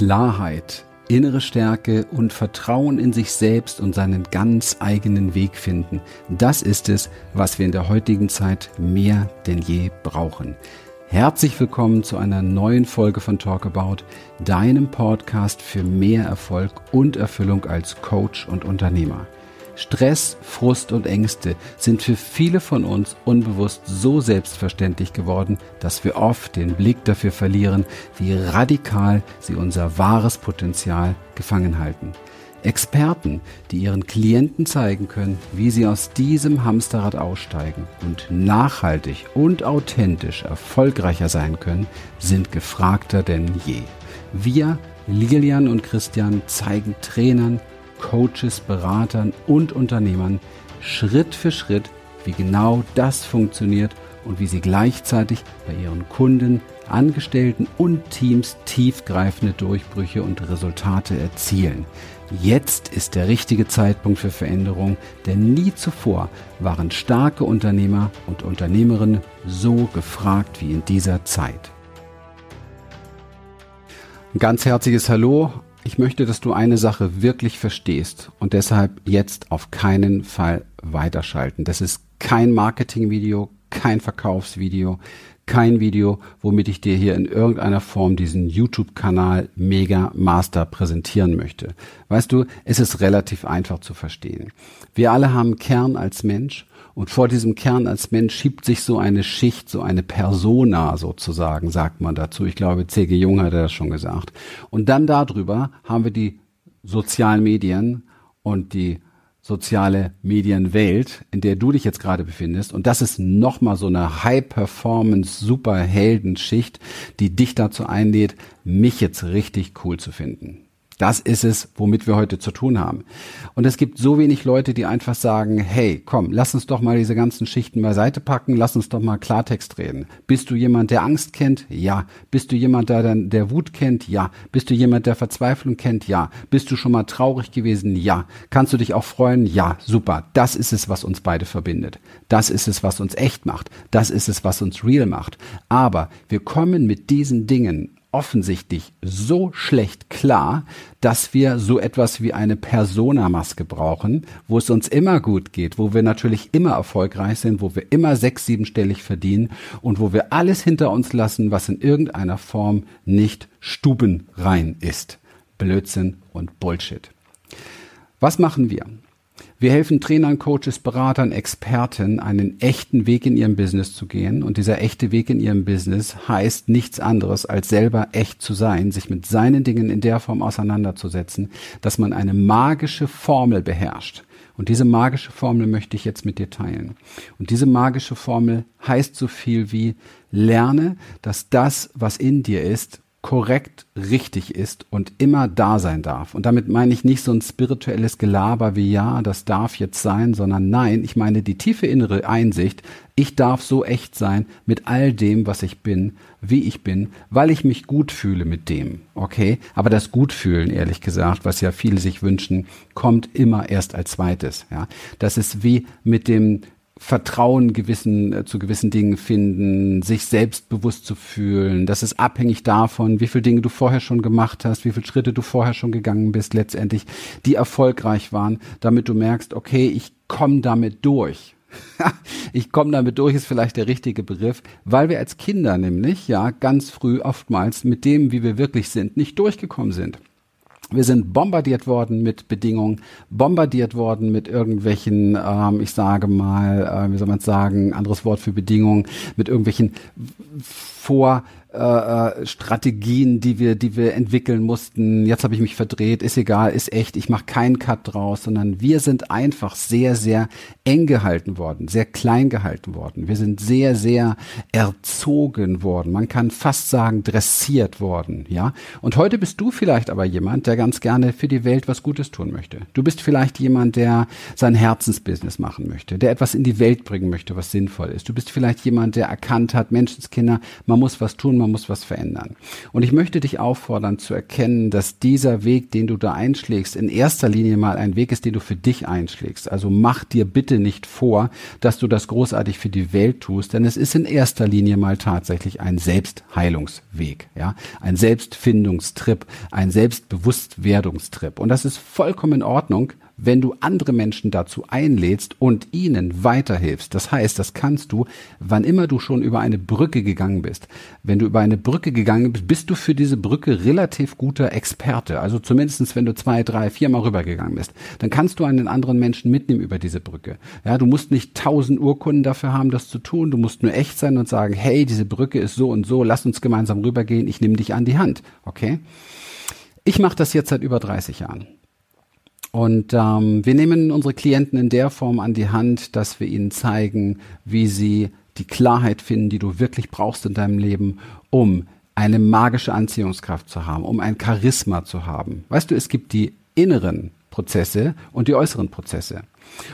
Klarheit, innere Stärke und Vertrauen in sich selbst und seinen ganz eigenen Weg finden. Das ist es, was wir in der heutigen Zeit mehr denn je brauchen. Herzlich willkommen zu einer neuen Folge von Talk About, deinem Podcast für mehr Erfolg und Erfüllung als Coach und Unternehmer. Stress, Frust und Ängste sind für viele von uns unbewusst so selbstverständlich geworden, dass wir oft den Blick dafür verlieren, wie radikal sie unser wahres Potenzial gefangen halten. Experten, die ihren Klienten zeigen können, wie sie aus diesem Hamsterrad aussteigen und nachhaltig und authentisch erfolgreicher sein können, sind gefragter denn je. Wir, Lilian und Christian, zeigen Trainern, Coaches, Beratern und Unternehmern Schritt für Schritt, wie genau das funktioniert und wie sie gleichzeitig bei ihren Kunden, Angestellten und Teams tiefgreifende Durchbrüche und Resultate erzielen. Jetzt ist der richtige Zeitpunkt für Veränderung, denn nie zuvor waren starke Unternehmer und Unternehmerinnen so gefragt wie in dieser Zeit. Ein ganz herzliches Hallo ich möchte, dass du eine Sache wirklich verstehst und deshalb jetzt auf keinen Fall weiterschalten. Das ist kein Marketingvideo, kein Verkaufsvideo, kein Video, womit ich dir hier in irgendeiner Form diesen YouTube-Kanal Mega Master präsentieren möchte. Weißt du, es ist relativ einfach zu verstehen. Wir alle haben Kern als Mensch und vor diesem Kern als Mensch schiebt sich so eine Schicht, so eine Persona sozusagen, sagt man dazu. Ich glaube, C.G. Jung hat das schon gesagt. Und dann darüber haben wir die sozialen Medien und die soziale Medienwelt, in der du dich jetzt gerade befindest. Und das ist nochmal so eine High-Performance, Superheldenschicht, die dich dazu einlädt, mich jetzt richtig cool zu finden. Das ist es, womit wir heute zu tun haben. Und es gibt so wenig Leute, die einfach sagen, hey, komm, lass uns doch mal diese ganzen Schichten beiseite packen, lass uns doch mal Klartext reden. Bist du jemand, der Angst kennt? Ja. Bist du jemand, der, der Wut kennt? Ja. Bist du jemand, der Verzweiflung kennt? Ja. Bist du schon mal traurig gewesen? Ja. Kannst du dich auch freuen? Ja. Super. Das ist es, was uns beide verbindet. Das ist es, was uns echt macht. Das ist es, was uns real macht. Aber wir kommen mit diesen Dingen offensichtlich so schlecht klar, dass wir so etwas wie eine Persona-Maske brauchen, wo es uns immer gut geht, wo wir natürlich immer erfolgreich sind, wo wir immer sechs, siebenstellig verdienen und wo wir alles hinter uns lassen, was in irgendeiner Form nicht stubenrein ist. Blödsinn und Bullshit. Was machen wir? Wir helfen Trainern, Coaches, Beratern, Experten, einen echten Weg in ihrem Business zu gehen. Und dieser echte Weg in ihrem Business heißt nichts anderes, als selber echt zu sein, sich mit seinen Dingen in der Form auseinanderzusetzen, dass man eine magische Formel beherrscht. Und diese magische Formel möchte ich jetzt mit dir teilen. Und diese magische Formel heißt so viel wie, lerne, dass das, was in dir ist, korrekt richtig ist und immer da sein darf. Und damit meine ich nicht so ein spirituelles Gelaber wie ja, das darf jetzt sein, sondern nein, ich meine die tiefe innere Einsicht, ich darf so echt sein mit all dem, was ich bin, wie ich bin, weil ich mich gut fühle mit dem. Okay? Aber das Gutfühlen, ehrlich gesagt, was ja viele sich wünschen, kommt immer erst als zweites. Ja? Das ist wie mit dem Vertrauen gewissen, äh, zu gewissen Dingen finden, sich selbstbewusst zu fühlen. Das ist abhängig davon, wie viele Dinge du vorher schon gemacht hast, wie viele Schritte du vorher schon gegangen bist, letztendlich, die erfolgreich waren, damit du merkst, okay, ich komme damit durch. ich komme damit durch, ist vielleicht der richtige Begriff, weil wir als Kinder nämlich, ja, ganz früh oftmals mit dem, wie wir wirklich sind, nicht durchgekommen sind. Wir sind bombardiert worden mit Bedingungen, bombardiert worden mit irgendwelchen, ähm, ich sage mal, äh, wie soll man sagen, anderes Wort für Bedingungen, mit irgendwelchen Vor äh, äh, Strategien, die wir, die wir entwickeln mussten. Jetzt habe ich mich verdreht, ist egal, ist echt, ich mache keinen Cut draus, sondern wir sind einfach sehr, sehr eng gehalten worden, sehr klein gehalten worden. Wir sind sehr, sehr erzogen worden. Man kann fast sagen, dressiert worden, ja. Und heute bist du vielleicht aber jemand, der ganz gerne für die Welt was Gutes tun möchte. Du bist vielleicht jemand, der sein Herzensbusiness machen möchte, der etwas in die Welt bringen möchte, was sinnvoll ist. Du bist vielleicht jemand, der erkannt hat, Menschenskinder, man muss was tun, man muss was verändern. Und ich möchte dich auffordern zu erkennen, dass dieser Weg, den du da einschlägst, in erster Linie mal ein Weg ist, den du für dich einschlägst. Also mach dir bitte nicht vor, dass du das großartig für die Welt tust, denn es ist in erster Linie mal tatsächlich ein Selbstheilungsweg, ja, ein Selbstfindungstrip, ein Selbstbewusstwerdungstrip. Und das ist vollkommen in Ordnung, wenn du andere Menschen dazu einlädst und ihnen weiterhilfst. Das heißt, das kannst du, wann immer du schon über eine Brücke gegangen bist. Wenn du über eine Brücke gegangen bist, bist du für diese Brücke relativ guter Experte. Also zumindestens, wenn du zwei, drei, viermal rübergegangen bist, dann kannst du einen anderen Menschen mitnehmen über diese Brücke. Ja, du musst nicht tausend Urkunden dafür haben, das zu tun. Du musst nur echt sein und sagen, hey, diese Brücke ist so und so, lass uns gemeinsam rübergehen, ich nehme dich an die Hand. Okay? Ich mache das jetzt seit über 30 Jahren. Und ähm, wir nehmen unsere Klienten in der Form an die Hand, dass wir ihnen zeigen, wie sie die Klarheit finden, die du wirklich brauchst in deinem Leben, um eine magische Anziehungskraft zu haben, um ein Charisma zu haben. Weißt du, es gibt die inneren Prozesse und die äußeren Prozesse.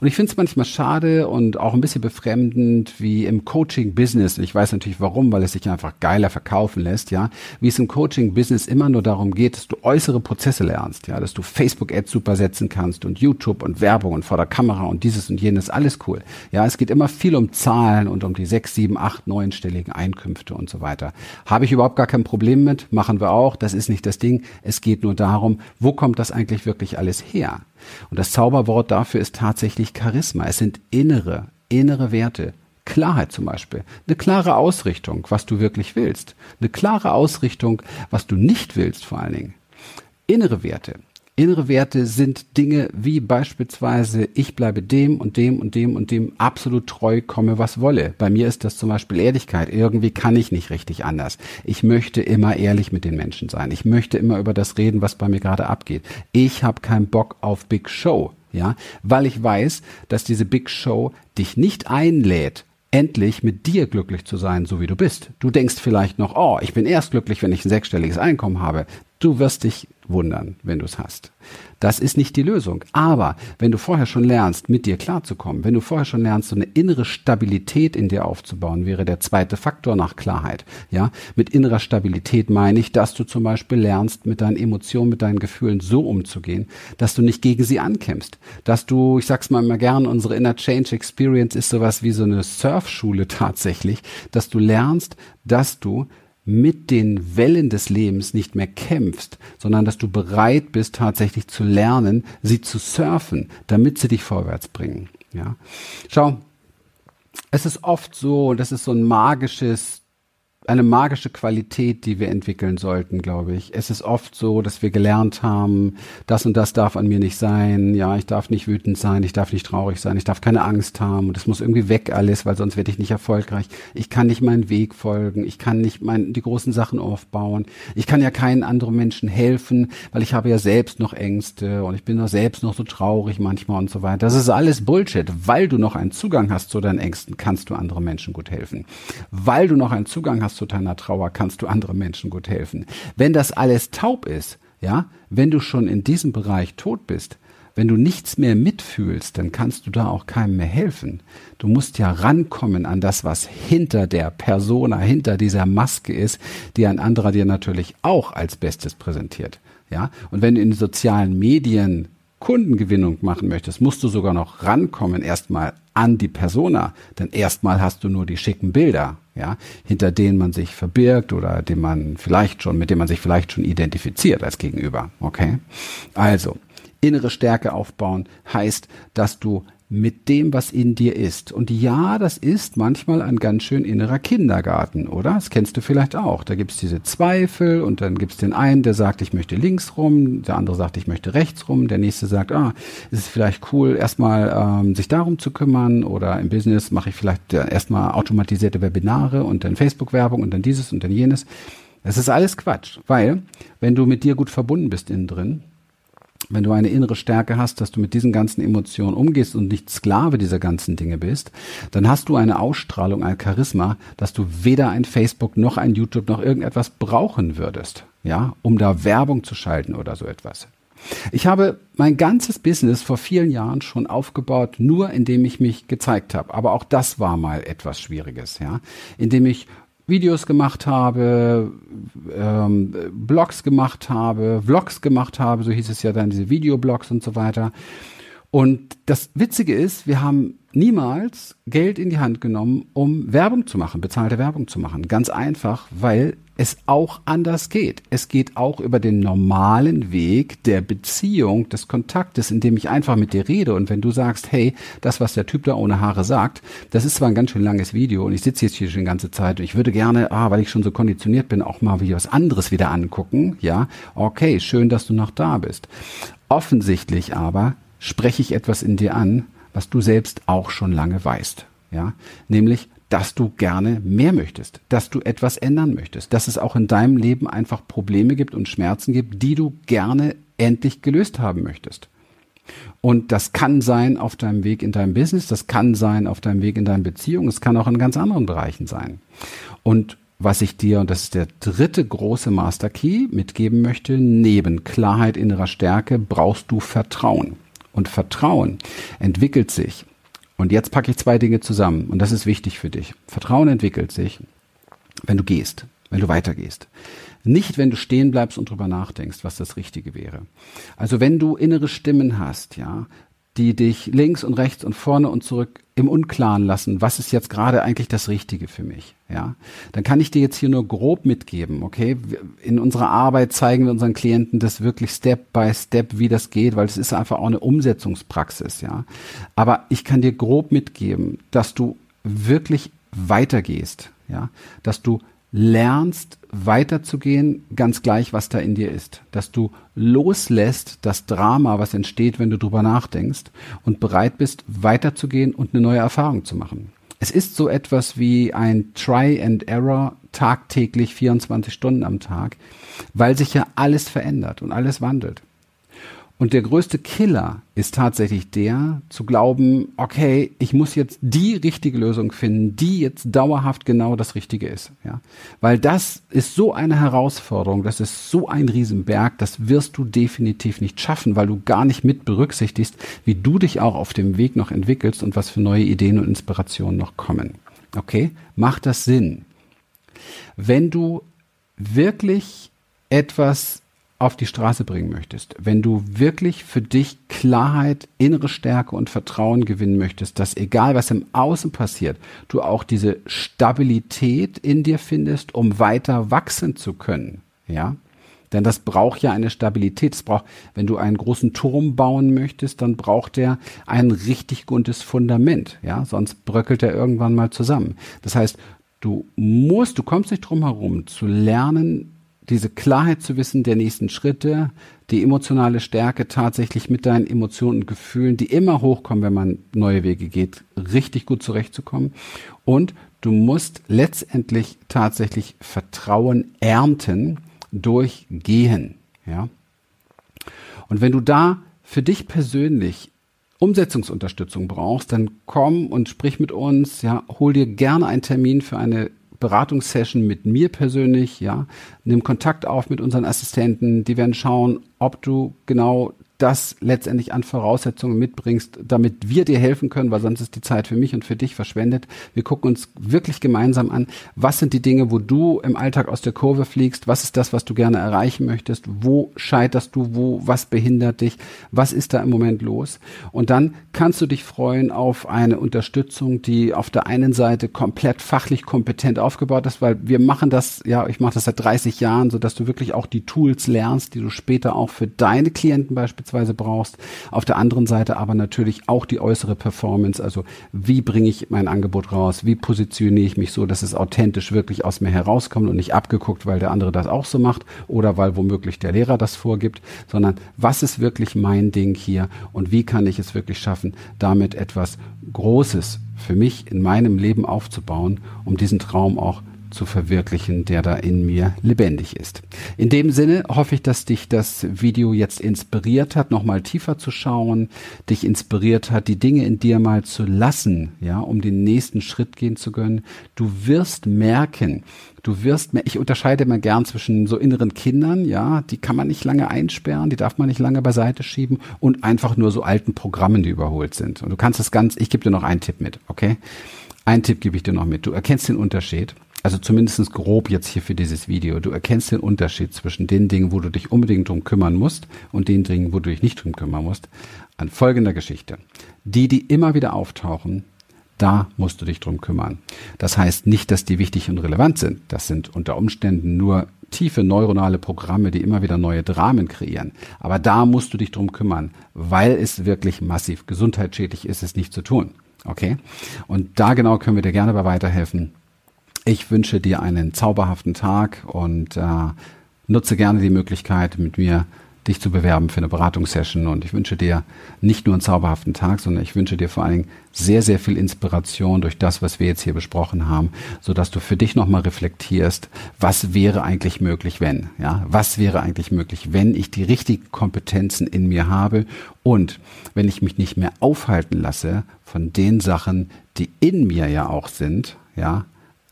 Und ich finde es manchmal schade und auch ein bisschen befremdend, wie im Coaching-Business, ich weiß natürlich warum, weil es sich einfach geiler verkaufen lässt, ja, wie es im Coaching-Business immer nur darum geht, dass du äußere Prozesse lernst, ja, dass du Facebook-Ads super setzen kannst und YouTube und Werbung und vor der Kamera und dieses und jenes, alles cool. Ja, es geht immer viel um Zahlen und um die sechs, sieben, acht, neunstelligen Einkünfte und so weiter. Habe ich überhaupt gar kein Problem mit, machen wir auch, das ist nicht das Ding. Es geht nur darum, wo kommt das eigentlich wirklich alles her? Und das Zauberwort dafür ist tatsächlich Charisma. Es sind innere, innere Werte. Klarheit zum Beispiel. Eine klare Ausrichtung, was du wirklich willst. Eine klare Ausrichtung, was du nicht willst vor allen Dingen. Innere Werte. Innere Werte sind Dinge wie beispielsweise, ich bleibe dem und dem und dem und dem absolut treu, komme was wolle. Bei mir ist das zum Beispiel Ehrlichkeit. Irgendwie kann ich nicht richtig anders. Ich möchte immer ehrlich mit den Menschen sein. Ich möchte immer über das reden, was bei mir gerade abgeht. Ich habe keinen Bock auf Big Show. Ja, weil ich weiß, dass diese Big Show dich nicht einlädt, endlich mit dir glücklich zu sein, so wie du bist. Du denkst vielleicht noch, oh, ich bin erst glücklich, wenn ich ein sechsstelliges Einkommen habe. Du wirst dich wundern, wenn du es hast. Das ist nicht die Lösung. Aber wenn du vorher schon lernst, mit dir klarzukommen, wenn du vorher schon lernst, so eine innere Stabilität in dir aufzubauen, wäre der zweite Faktor nach Klarheit. Ja, mit innerer Stabilität meine ich, dass du zum Beispiel lernst, mit deinen Emotionen, mit deinen Gefühlen so umzugehen, dass du nicht gegen sie ankämpfst, dass du, ich sag's mal immer gern, unsere Inner Change Experience ist sowas wie so eine Surfschule tatsächlich, dass du lernst, dass du mit den Wellen des Lebens nicht mehr kämpfst, sondern dass du bereit bist, tatsächlich zu lernen, sie zu surfen, damit sie dich vorwärts bringen. Ja. Schau, es ist oft so, das ist so ein magisches eine magische Qualität, die wir entwickeln sollten, glaube ich. Es ist oft so, dass wir gelernt haben, das und das darf an mir nicht sein. Ja, ich darf nicht wütend sein, ich darf nicht traurig sein, ich darf keine Angst haben und es muss irgendwie weg alles, weil sonst werde ich nicht erfolgreich. Ich kann nicht meinen Weg folgen, ich kann nicht mein, die großen Sachen aufbauen. Ich kann ja keinen anderen Menschen helfen, weil ich habe ja selbst noch Ängste und ich bin doch selbst noch so traurig manchmal und so weiter. Das ist alles Bullshit. Weil du noch einen Zugang hast zu deinen Ängsten, kannst du anderen Menschen gut helfen. Weil du noch einen Zugang hast hast zu deiner Trauer, kannst du anderen Menschen gut helfen. Wenn das alles taub ist, ja, wenn du schon in diesem Bereich tot bist, wenn du nichts mehr mitfühlst, dann kannst du da auch keinem mehr helfen. Du musst ja rankommen an das, was hinter der Persona, hinter dieser Maske ist, die ein anderer dir natürlich auch als Bestes präsentiert. Ja, und wenn du in sozialen Medien Kundengewinnung machen möchtest, musst du sogar noch rankommen erstmal an die Persona, denn erstmal hast du nur die schicken Bilder, ja, hinter denen man sich verbirgt oder dem man vielleicht schon, mit dem man sich vielleicht schon identifiziert als Gegenüber, okay? Also, innere Stärke aufbauen heißt, dass du mit dem, was in dir ist. Und ja, das ist manchmal ein ganz schön innerer Kindergarten, oder? Das kennst du vielleicht auch. Da gibt's diese Zweifel und dann gibt's den einen, der sagt, ich möchte links rum, der andere sagt, ich möchte rechts rum, der nächste sagt, ah, es ist vielleicht cool, erstmal ähm, sich darum zu kümmern oder im Business mache ich vielleicht erstmal automatisierte Webinare und dann Facebook-Werbung und dann dieses und dann jenes. Das ist alles Quatsch, weil wenn du mit dir gut verbunden bist innen drin, wenn du eine innere Stärke hast, dass du mit diesen ganzen Emotionen umgehst und nicht Sklave dieser ganzen Dinge bist, dann hast du eine Ausstrahlung, ein Charisma, dass du weder ein Facebook noch ein YouTube noch irgendetwas brauchen würdest, ja, um da Werbung zu schalten oder so etwas. Ich habe mein ganzes Business vor vielen Jahren schon aufgebaut, nur indem ich mich gezeigt habe. Aber auch das war mal etwas Schwieriges, ja, indem ich Videos gemacht habe, ähm, Blogs gemacht habe, Vlogs gemacht habe, so hieß es ja dann, diese Videoblogs und so weiter. Und das Witzige ist, wir haben niemals Geld in die Hand genommen, um Werbung zu machen, bezahlte Werbung zu machen. Ganz einfach, weil es auch anders geht. Es geht auch über den normalen Weg der Beziehung, des Kontaktes, indem ich einfach mit dir rede. Und wenn du sagst, hey, das, was der Typ da ohne Haare sagt, das ist zwar ein ganz schön langes Video und ich sitze jetzt hier schon die ganze Zeit und ich würde gerne, ah, weil ich schon so konditioniert bin, auch mal wie was anderes wieder angucken. Ja, okay, schön, dass du noch da bist. Offensichtlich aber spreche ich etwas in dir an, was du selbst auch schon lange weißt. Ja, nämlich, dass du gerne mehr möchtest, dass du etwas ändern möchtest, dass es auch in deinem Leben einfach Probleme gibt und Schmerzen gibt, die du gerne endlich gelöst haben möchtest. Und das kann sein auf deinem Weg in deinem Business, das kann sein auf deinem Weg in deinen Beziehungen, es kann auch in ganz anderen Bereichen sein. Und was ich dir, und das ist der dritte große Master Key, mitgeben möchte, neben Klarheit innerer Stärke brauchst du Vertrauen. Und Vertrauen entwickelt sich. Und jetzt packe ich zwei Dinge zusammen. Und das ist wichtig für dich. Vertrauen entwickelt sich, wenn du gehst, wenn du weitergehst. Nicht, wenn du stehen bleibst und drüber nachdenkst, was das Richtige wäre. Also wenn du innere Stimmen hast, ja, die dich links und rechts und vorne und zurück im Unklaren lassen, was ist jetzt gerade eigentlich das Richtige für mich, ja, dann kann ich dir jetzt hier nur grob mitgeben, okay? In unserer Arbeit zeigen wir unseren Klienten das wirklich Step by Step, wie das geht, weil es ist einfach auch eine Umsetzungspraxis, ja. Aber ich kann dir grob mitgeben, dass du wirklich weitergehst, ja, dass du lernst weiterzugehen, ganz gleich, was da in dir ist. Dass du loslässt das Drama, was entsteht, wenn du drüber nachdenkst und bereit bist, weiterzugehen und eine neue Erfahrung zu machen. Es ist so etwas wie ein Try and Error tagtäglich 24 Stunden am Tag, weil sich ja alles verändert und alles wandelt. Und der größte Killer ist tatsächlich der, zu glauben, okay, ich muss jetzt die richtige Lösung finden, die jetzt dauerhaft genau das Richtige ist. Ja? Weil das ist so eine Herausforderung, das ist so ein Riesenberg, das wirst du definitiv nicht schaffen, weil du gar nicht mit berücksichtigst, wie du dich auch auf dem Weg noch entwickelst und was für neue Ideen und Inspirationen noch kommen. Okay? Macht das Sinn? Wenn du wirklich etwas auf die Straße bringen möchtest, wenn du wirklich für dich Klarheit, innere Stärke und Vertrauen gewinnen möchtest, dass egal was im Außen passiert, du auch diese Stabilität in dir findest, um weiter wachsen zu können, ja? Denn das braucht ja eine Stabilität. Es braucht, wenn du einen großen Turm bauen möchtest, dann braucht der ein richtig gutes Fundament, ja? Sonst bröckelt er irgendwann mal zusammen. Das heißt, du musst, du kommst nicht drum herum, zu lernen, diese Klarheit zu wissen der nächsten Schritte, die emotionale Stärke tatsächlich mit deinen Emotionen und Gefühlen, die immer hochkommen, wenn man neue Wege geht, richtig gut zurechtzukommen. Und du musst letztendlich tatsächlich Vertrauen ernten durch Gehen, ja. Und wenn du da für dich persönlich Umsetzungsunterstützung brauchst, dann komm und sprich mit uns, ja, hol dir gerne einen Termin für eine Beratungssession mit mir persönlich, ja. Nimm Kontakt auf mit unseren Assistenten, die werden schauen, ob du genau das letztendlich an Voraussetzungen mitbringst, damit wir dir helfen können, weil sonst ist die Zeit für mich und für dich verschwendet. Wir gucken uns wirklich gemeinsam an, was sind die Dinge, wo du im Alltag aus der Kurve fliegst, was ist das, was du gerne erreichen möchtest, wo scheiterst du, wo, was behindert dich, was ist da im Moment los? Und dann kannst du dich freuen auf eine Unterstützung, die auf der einen Seite komplett fachlich kompetent aufgebaut ist, weil wir machen das, ja, ich mache das seit 30 Jahren, so dass du wirklich auch die Tools lernst, die du später auch für deine Klienten beispielsweise beispielsweise brauchst. Auf der anderen Seite aber natürlich auch die äußere Performance, also wie bringe ich mein Angebot raus, wie positioniere ich mich so, dass es authentisch wirklich aus mir herauskommt und nicht abgeguckt, weil der andere das auch so macht oder weil womöglich der Lehrer das vorgibt, sondern was ist wirklich mein Ding hier und wie kann ich es wirklich schaffen, damit etwas Großes für mich in meinem Leben aufzubauen, um diesen Traum auch zu verwirklichen, der da in mir lebendig ist. In dem Sinne hoffe ich, dass dich das Video jetzt inspiriert hat, nochmal tiefer zu schauen, dich inspiriert hat, die Dinge in dir mal zu lassen, ja, um den nächsten Schritt gehen zu können. Du wirst merken, du wirst, ich unterscheide immer gern zwischen so inneren Kindern, ja, die kann man nicht lange einsperren, die darf man nicht lange beiseite schieben und einfach nur so alten Programmen, die überholt sind. Und du kannst das ganz, ich gebe dir noch einen Tipp mit, okay? Einen Tipp gebe ich dir noch mit. Du erkennst den Unterschied Also zumindest grob jetzt hier für dieses Video. Du erkennst den Unterschied zwischen den Dingen, wo du dich unbedingt drum kümmern musst und den Dingen, wo du dich nicht drum kümmern musst, an folgender Geschichte. Die, die immer wieder auftauchen, da musst du dich drum kümmern. Das heißt nicht, dass die wichtig und relevant sind. Das sind unter Umständen nur tiefe neuronale Programme, die immer wieder neue Dramen kreieren. Aber da musst du dich drum kümmern, weil es wirklich massiv gesundheitsschädlich ist, es nicht zu tun. Okay? Und da genau können wir dir gerne bei weiterhelfen. Ich wünsche dir einen zauberhaften Tag und äh, nutze gerne die Möglichkeit, mit mir dich zu bewerben für eine Beratungssession. Und ich wünsche dir nicht nur einen zauberhaften Tag, sondern ich wünsche dir vor allen Dingen sehr, sehr viel Inspiration durch das, was wir jetzt hier besprochen haben, so dass du für dich nochmal reflektierst, was wäre eigentlich möglich, wenn, ja, was wäre eigentlich möglich, wenn ich die richtigen Kompetenzen in mir habe und wenn ich mich nicht mehr aufhalten lasse von den Sachen, die in mir ja auch sind, ja,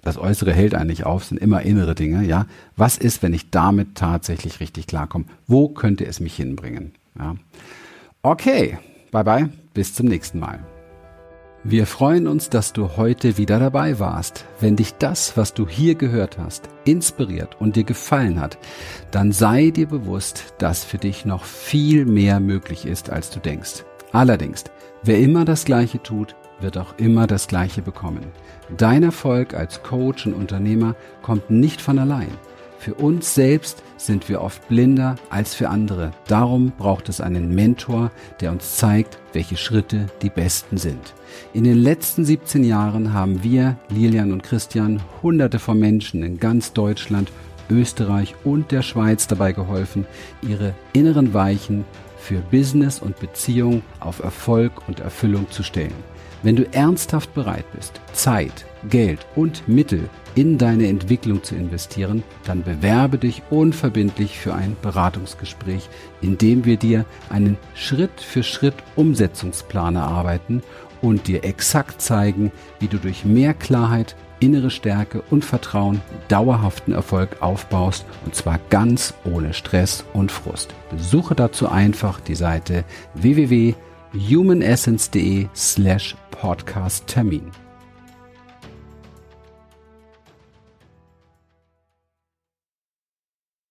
das Äußere hält eigentlich auf, sind immer innere Dinge, ja. Was ist, wenn ich damit tatsächlich richtig klarkomme? Wo könnte es mich hinbringen? Ja. Okay, bye bye, bis zum nächsten Mal. Wir freuen uns, dass du heute wieder dabei warst. Wenn dich das, was du hier gehört hast, inspiriert und dir gefallen hat, dann sei dir bewusst, dass für dich noch viel mehr möglich ist, als du denkst. Allerdings, wer immer das Gleiche tut, wird auch immer das Gleiche bekommen. Dein Erfolg als Coach und Unternehmer kommt nicht von allein. Für uns selbst sind wir oft blinder als für andere. Darum braucht es einen Mentor, der uns zeigt, welche Schritte die besten sind. In den letzten 17 Jahren haben wir, Lilian und Christian, hunderte von Menschen in ganz Deutschland, Österreich und der Schweiz dabei geholfen, ihre inneren Weichen für Business und Beziehung auf Erfolg und Erfüllung zu stellen. Wenn du ernsthaft bereit bist, Zeit, Geld und Mittel in deine Entwicklung zu investieren, dann bewerbe dich unverbindlich für ein Beratungsgespräch, in dem wir dir einen Schritt für Schritt Umsetzungsplan erarbeiten und dir exakt zeigen, wie du durch mehr Klarheit, innere Stärke und Vertrauen dauerhaften Erfolg aufbaust und zwar ganz ohne Stress und Frust. Besuche dazu einfach die Seite www.humanessence.de slash Podcast Termin.